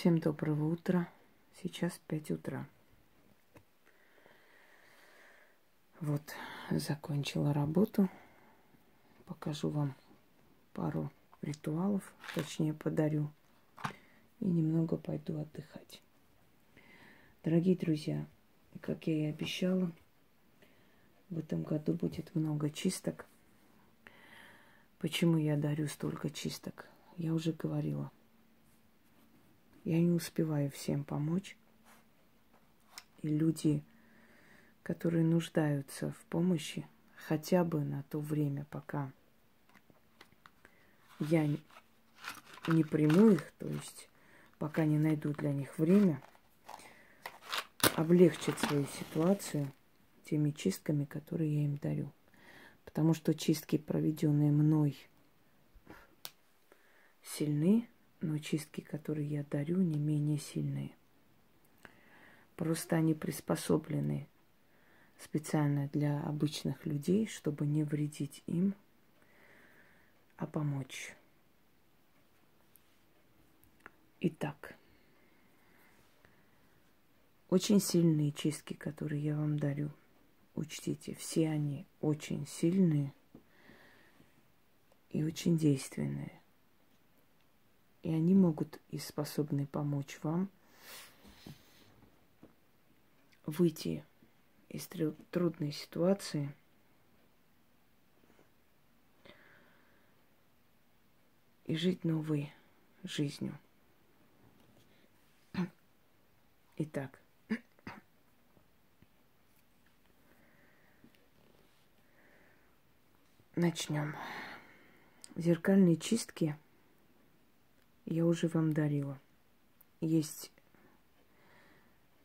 Всем доброго утра. Сейчас 5 утра. Вот, закончила работу. Покажу вам пару ритуалов, точнее подарю. И немного пойду отдыхать. Дорогие друзья, как я и обещала, в этом году будет много чисток. Почему я дарю столько чисток? Я уже говорила – я не успеваю всем помочь. И люди, которые нуждаются в помощи, хотя бы на то время, пока я не приму их, то есть пока не найду для них время, облегчить свою ситуацию теми чистками, которые я им дарю. Потому что чистки, проведенные мной, сильны, но чистки, которые я дарю, не менее сильные. Просто они приспособлены специально для обычных людей, чтобы не вредить им, а помочь. Итак, очень сильные чистки, которые я вам дарю, учтите, все они очень сильные и очень действенные. И они могут и способны помочь вам выйти из трудной ситуации и жить новой жизнью. Итак, начнем. Зеркальные чистки – я уже вам дарила. Есть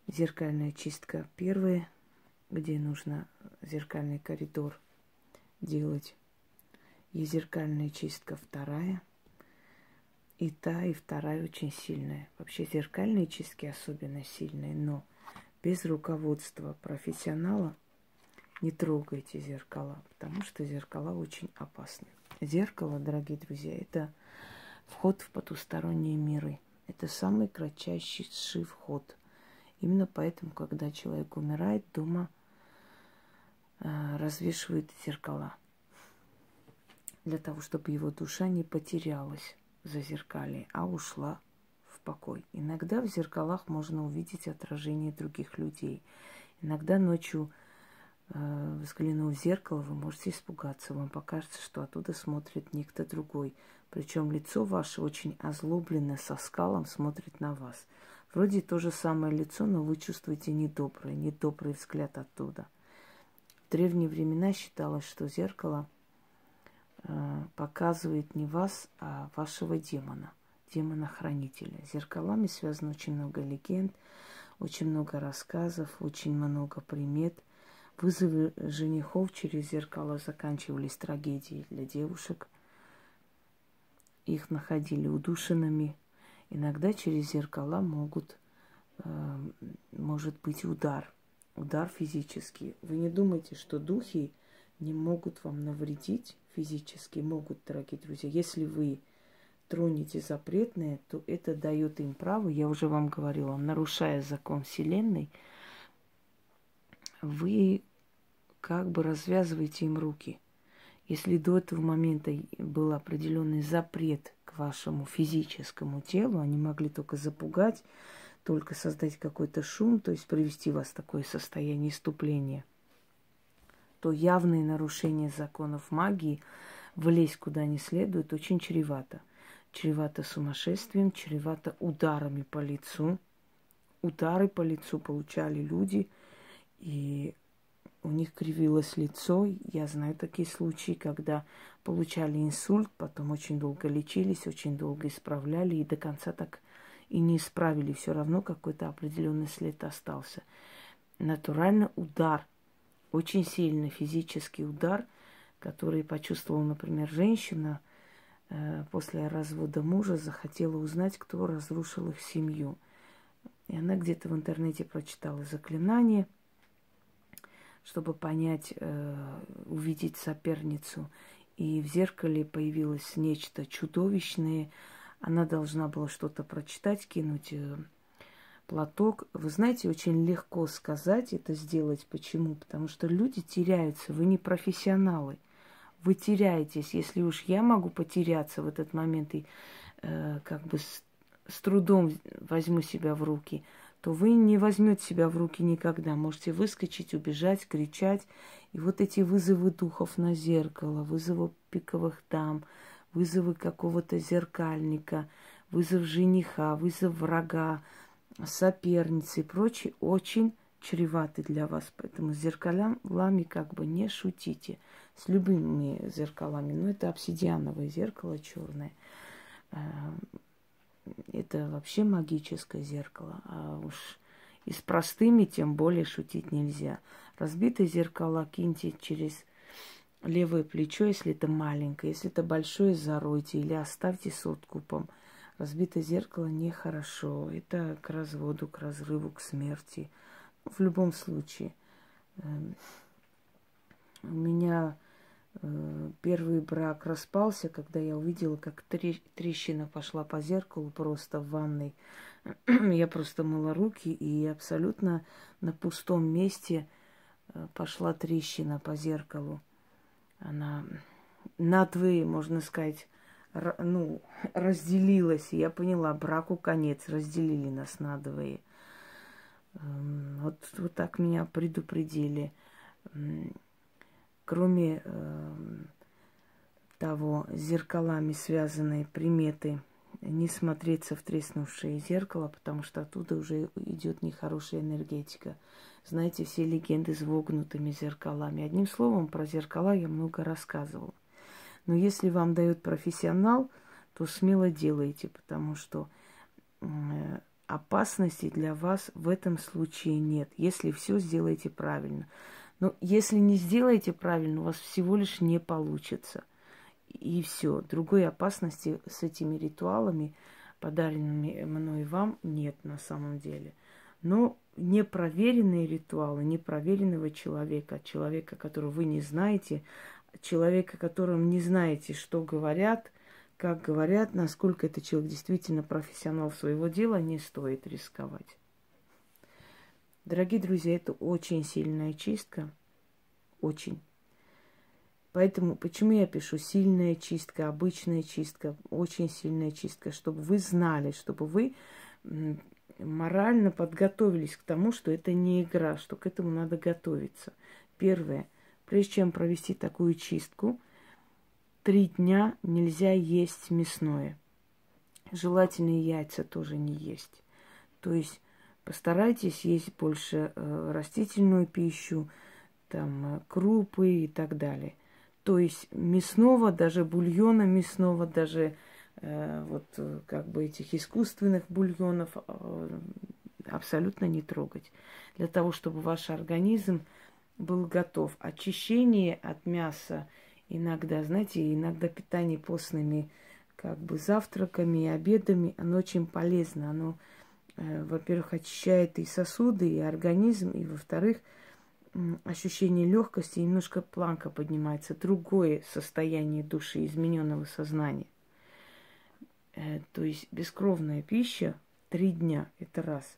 зеркальная чистка первая, где нужно зеркальный коридор делать. Есть зеркальная чистка вторая. И та, и вторая очень сильная. Вообще зеркальные чистки особенно сильные, но без руководства профессионала не трогайте зеркала, потому что зеркала очень опасны. Зеркало, дорогие друзья, это вход в потусторонние миры. Это самый кратчайший вход. Именно поэтому, когда человек умирает, дома э, развешивают зеркала. Для того, чтобы его душа не потерялась за зеркали, а ушла в покой. Иногда в зеркалах можно увидеть отражение других людей. Иногда ночью, взглянув в зеркало, вы можете испугаться. Вам покажется, что оттуда смотрит некто другой. Причем лицо ваше очень озлобленное, со скалом смотрит на вас. Вроде то же самое лицо, но вы чувствуете недобрый, недобрый взгляд оттуда. В древние времена считалось, что зеркало э, показывает не вас, а вашего демона, демона-хранителя. С зеркалами связано очень много легенд, очень много рассказов, очень много примет. Вызовы женихов через зеркало заканчивались трагедией для девушек – их находили удушенными. Иногда через зеркала могут, э, может быть удар, удар физический. Вы не думайте, что духи не могут вам навредить физически, могут, дорогие друзья. Если вы тронете запретное, то это дает им право, я уже вам говорила, нарушая закон Вселенной, вы как бы развязываете им руки – если до этого момента был определенный запрет к вашему физическому телу, они могли только запугать, только создать какой-то шум, то есть привести вас в такое состояние иступления, то явные нарушения законов магии, влезть куда не следует, очень чревато. Чревато сумасшествием, чревато ударами по лицу. Удары по лицу получали люди, и у них кривилось лицо. Я знаю такие случаи, когда получали инсульт, потом очень долго лечились, очень долго исправляли, и до конца так и не исправили. Все равно какой-то определенный след остался. Натурально удар, очень сильный физический удар, который почувствовала, например, женщина э, после развода мужа, захотела узнать, кто разрушил их семью. И она где-то в интернете прочитала заклинание – чтобы понять, э, увидеть соперницу. И в зеркале появилось нечто чудовищное. Она должна была что-то прочитать, кинуть э, платок. Вы знаете, очень легко сказать это сделать. Почему? Потому что люди теряются. Вы не профессионалы. Вы теряетесь. Если уж я могу потеряться в этот момент и э, как бы с, с трудом возьму себя в руки, то вы не возьмете себя в руки никогда. Можете выскочить, убежать, кричать. И вот эти вызовы духов на зеркало, вызовы пиковых дам, вызовы какого-то зеркальника, вызов жениха, вызов врага, соперницы и прочее очень чреваты для вас. Поэтому с зеркалами как бы не шутите. С любыми зеркалами. Но это обсидиановое зеркало черное. Это вообще магическое зеркало. А уж и с простыми тем более шутить нельзя. Разбитое зеркало киньте через левое плечо, если это маленькое. Если это большое, заройте или оставьте с откупом. Разбитое зеркало нехорошо. Это к разводу, к разрыву, к смерти. В любом случае. Эм, у меня э, первый брак распался, когда я увидела, как трещина пошла по зеркалу просто в ванной. Я просто мыла руки, и абсолютно на пустом месте э, пошла трещина по зеркалу. Она надвое, можно сказать, ну, разделилась. И я поняла, браку конец, разделили нас надвое. Эм, вот, вот так меня предупредили. Кроме э, того, с зеркалами связанные приметы не смотреться в треснувшее зеркало, потому что оттуда уже идет нехорошая энергетика. Знаете, все легенды с вогнутыми зеркалами. Одним словом, про зеркала я много рассказывала. Но если вам дает профессионал, то смело делайте, потому что опасности для вас в этом случае нет, если все сделаете правильно. Но если не сделаете правильно, у вас всего лишь не получится. И все. Другой опасности с этими ритуалами, подаренными мной вам, нет на самом деле. Но непроверенные ритуалы, непроверенного человека, человека, которого вы не знаете, человека, которым не знаете, что говорят, как говорят, насколько этот человек действительно профессионал своего дела, не стоит рисковать. Дорогие друзья, это очень сильная чистка. Очень. Поэтому почему я пишу сильная чистка, обычная чистка, очень сильная чистка, чтобы вы знали, чтобы вы морально подготовились к тому, что это не игра, что к этому надо готовиться. Первое. Прежде чем провести такую чистку, три дня нельзя есть мясное. Желательно яйца тоже не есть. То есть постарайтесь есть больше э, растительную пищу, там, э, крупы и так далее. То есть мясного, даже бульона мясного, даже э, вот э, как бы этих искусственных бульонов э, абсолютно не трогать. Для того, чтобы ваш организм был готов. Очищение от мяса иногда, знаете, иногда питание постными как бы завтраками и обедами, оно очень полезно. Оно, э, во-первых, очищает и сосуды, и организм, и, во-вторых, ощущение легкости, немножко планка поднимается, другое состояние души, измененного сознания. Э, то есть бескровная пища три дня, это раз.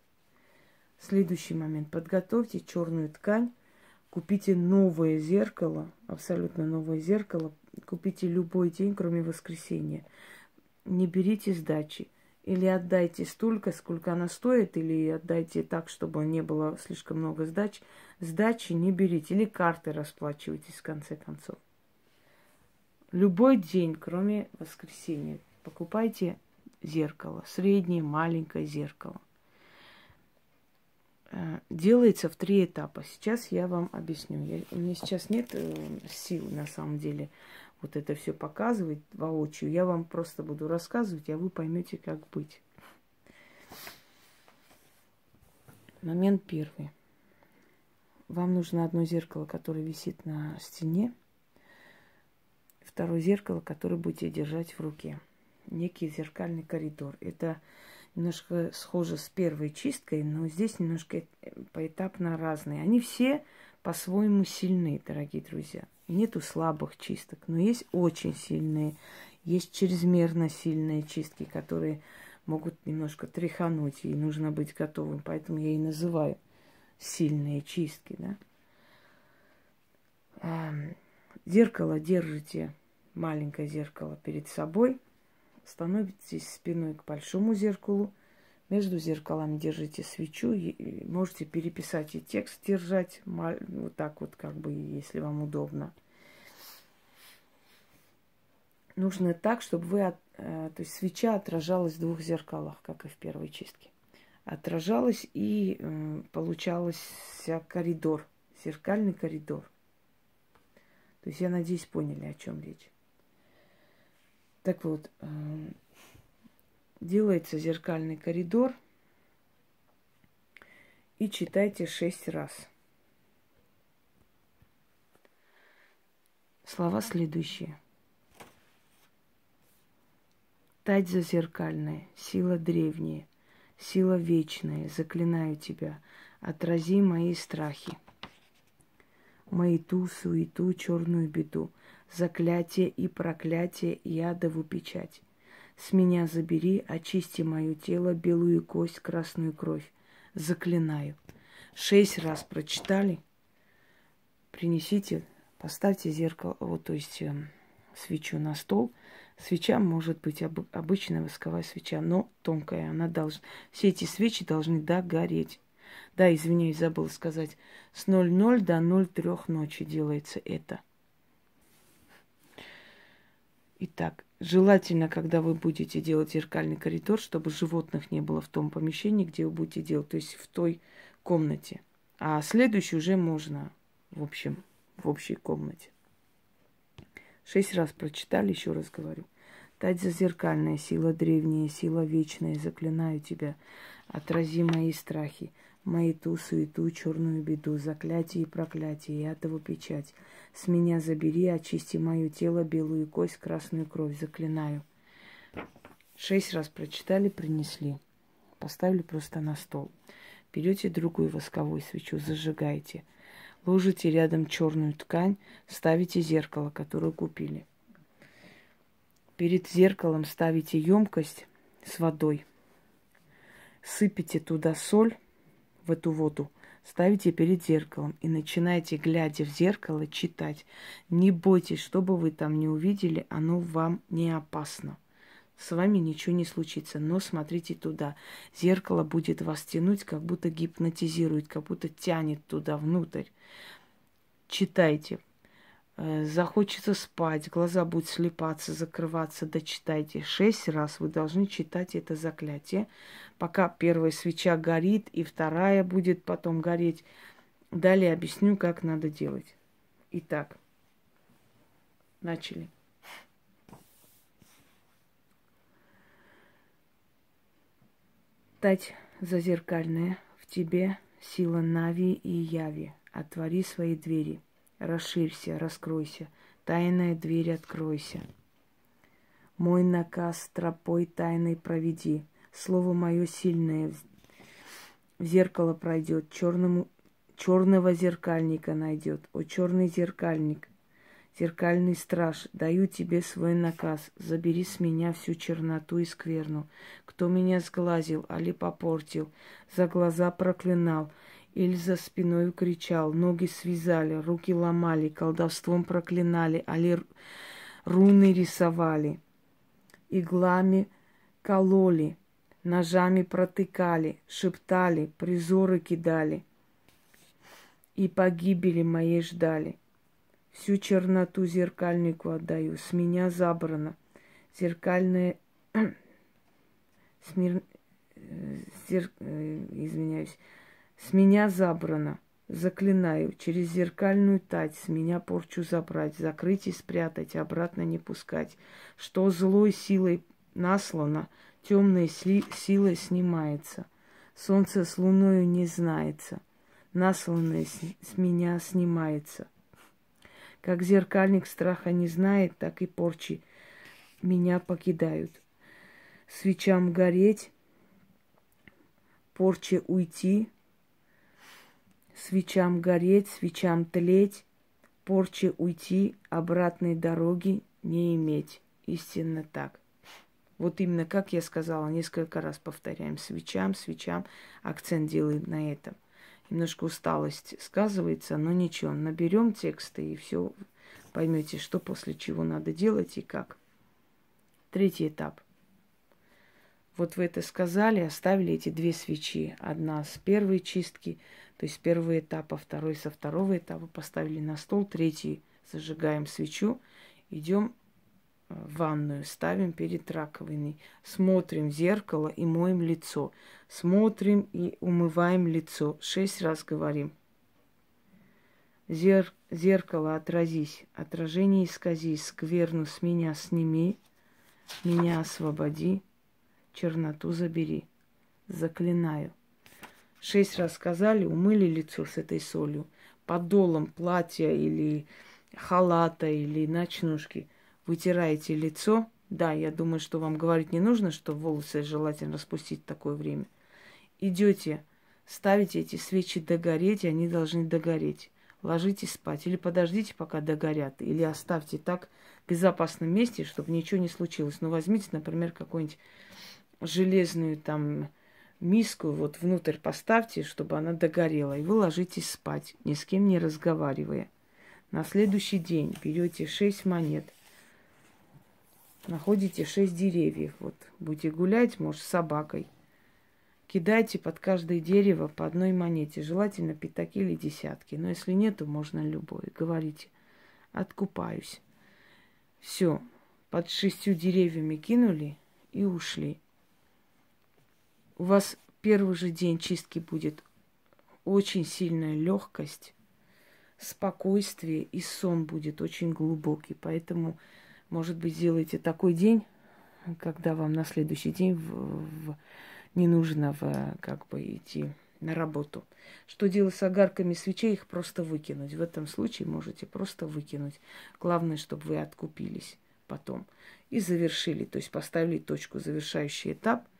Следующий момент. Подготовьте черную ткань Купите новое зеркало, абсолютно новое зеркало. Купите любой день, кроме воскресенья. Не берите сдачи. Или отдайте столько, сколько она стоит, или отдайте так, чтобы не было слишком много сдач. Сдачи не берите. Или карты расплачивайтесь в конце концов. Любой день, кроме воскресенья, покупайте зеркало. Среднее, маленькое зеркало. Э, делается в три этапа. Сейчас я вам объясню. Я, у меня сейчас нет э, сил, на самом деле, вот это все показывать воочию. Я вам просто буду рассказывать, а вы поймете, как быть. Момент первый. Вам нужно одно зеркало, которое висит на стене. Второе зеркало, которое будете держать в руке. Некий зеркальный коридор. Это немножко схожи с первой чисткой, но здесь немножко поэтапно разные. Они все по-своему сильны, дорогие друзья. Нету слабых чисток, но есть очень сильные, Есть чрезмерно сильные чистки, которые могут немножко тряхануть, и нужно быть готовым. Поэтому я и называю сильные чистки, да. Зеркало держите, маленькое зеркало перед собой, становитесь спиной к большому зеркалу, между зеркалами держите свечу, можете переписать и текст держать, вот так вот, как бы, если вам удобно. Нужно так, чтобы вы, э, то есть свеча отражалась в двух зеркалах, как и в первой чистке. Отражалась и получался коридор, зеркальный коридор. То есть я надеюсь, поняли, о чем речь. Так вот, делается зеркальный коридор и читайте шесть раз. Слова следующие. Тать зазеркальная, сила древняя, сила вечная, заклинаю тебя, отрази мои страхи, мои ту суету, черную беду, заклятие и проклятие и печать. С меня забери, очисти мое тело, белую кость, красную кровь. Заклинаю. Шесть раз прочитали. Принесите, поставьте зеркало, вот, то есть э, свечу на стол. Свеча может быть об, обычная восковая свеча, но тонкая. Она должна, все эти свечи должны догореть. Да, извиняюсь, забыл сказать. С 00 до 03 ночи делается это. Итак, желательно, когда вы будете делать зеркальный коридор, чтобы животных не было в том помещении, где вы будете делать, то есть в той комнате. А следующий уже можно, в общем, в общей комнате. Шесть раз прочитали, еще раз говорю. Тать зазеркальная, сила древняя, сила вечная, заклинаю тебя, отрази мои страхи, мои ту суету, черную беду, заклятие и проклятие, и адову печать. С меня забери, очисти мое тело, белую кость, красную кровь, заклинаю. Шесть раз прочитали, принесли. Поставили просто на стол. Берете другую восковую свечу, зажигаете. Ложите рядом черную ткань, ставите зеркало, которое купили. Перед зеркалом ставите емкость с водой. Сыпите туда соль, в эту воду, ставите перед зеркалом и начинаете, глядя в зеркало, читать. Не бойтесь, что бы вы там не увидели, оно вам не опасно. С вами ничего не случится, но смотрите туда. Зеркало будет вас тянуть, как будто гипнотизирует, как будто тянет туда внутрь. Читайте. Э, захочется спать, глаза будут слепаться, закрываться, дочитайте. Шесть раз вы должны читать это заклятие, пока первая свеча горит и вторая будет потом гореть. Далее объясню, как надо делать. Итак, начали. Тать зазеркальная в тебе сила Нави и Яви. Отвори свои двери – расширься, раскройся, тайная дверь откройся. Мой наказ тропой тайной проведи, слово мое сильное в зеркало пройдет, черному, черного зеркальника найдет. О, черный зеркальник, зеркальный страж, даю тебе свой наказ, забери с меня всю черноту и скверну. Кто меня сглазил, али попортил, за глаза проклинал — или за спиной кричал, ноги связали, руки ломали, колдовством проклинали, али руны рисовали, иглами кололи, ножами протыкали, шептали, призоры кидали. И погибели моей ждали. Всю черноту зеркальнику отдаю, с меня забрано. Зеркальное... Смир... Э, зер... Э, извиняюсь с меня забрано. Заклинаю, через зеркальную тать с меня порчу забрать, закрыть и спрятать, обратно не пускать. Что злой силой наслано, темной силой снимается. Солнце с луною не знается, насланное с, с меня снимается. Как зеркальник страха не знает, так и порчи меня покидают. Свечам гореть, порче уйти, свечам гореть, свечам тлеть, порче уйти, обратной дороги не иметь. истинно так. Вот именно, как я сказала, несколько раз повторяем, свечам, свечам, акцент делаем на этом. Немножко усталость сказывается, но ничего, наберем тексты и все поймете, что после чего надо делать и как. Третий этап. Вот вы это сказали, оставили эти две свечи. Одна с первой чистки, то есть первый этап, а второй со второго этапа поставили на стол. Третий зажигаем свечу, идем в ванную, ставим перед раковиной, смотрим в зеркало и моем лицо. Смотрим и умываем лицо. Шесть раз говорим. Зер... Зеркало отразись, отражение исказись, скверну с меня сними, меня освободи, черноту забери. Заклинаю. Шесть раз сказали, умыли лицо с этой солью. Подолом платья или халата или ночнушки вытираете лицо. Да, я думаю, что вам говорить не нужно, что волосы желательно распустить в такое время. Идете, ставите эти свечи догореть, и они должны догореть. Ложитесь спать или подождите, пока догорят, или оставьте так в безопасном месте, чтобы ничего не случилось. Ну, возьмите, например, какую-нибудь железную там миску вот внутрь поставьте, чтобы она догорела, и вы ложитесь спать, ни с кем не разговаривая. На следующий день берете шесть монет, находите шесть деревьев. Вот будете гулять, может, с собакой. Кидайте под каждое дерево по одной монете, желательно пятаки или десятки. Но если нет, то можно любой. Говорите, откупаюсь. Все, под шестью деревьями кинули и ушли у вас первый же день чистки будет очень сильная легкость, спокойствие и сон будет очень глубокий. Поэтому, может быть, сделайте такой день, когда вам на следующий день в, в, не нужно в, как бы идти на работу. Что делать с огарками свечей? Их просто выкинуть. В этом случае можете просто выкинуть. Главное, чтобы вы откупились потом и завершили, то есть поставили точку, завершающий этап –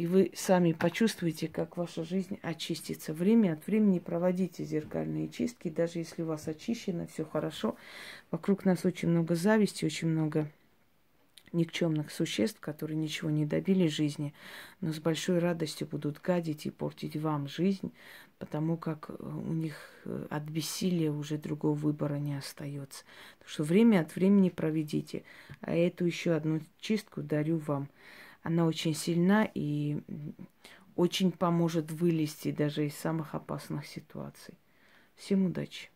и вы сами почувствуете, как ваша жизнь очистится. Время от времени проводите зеркальные чистки, даже если у вас очищено, все хорошо. Вокруг нас очень много зависти, очень много никчемных существ, которые ничего не добили жизни, но с большой радостью будут гадить и портить вам жизнь, потому как у них э, от бессилия уже другого выбора не остается. Так что время от времени проведите. А эту еще одну чистку дарю вам. Она очень сильна и очень поможет вылезти даже из самых опасных ситуаций. Всем удачи!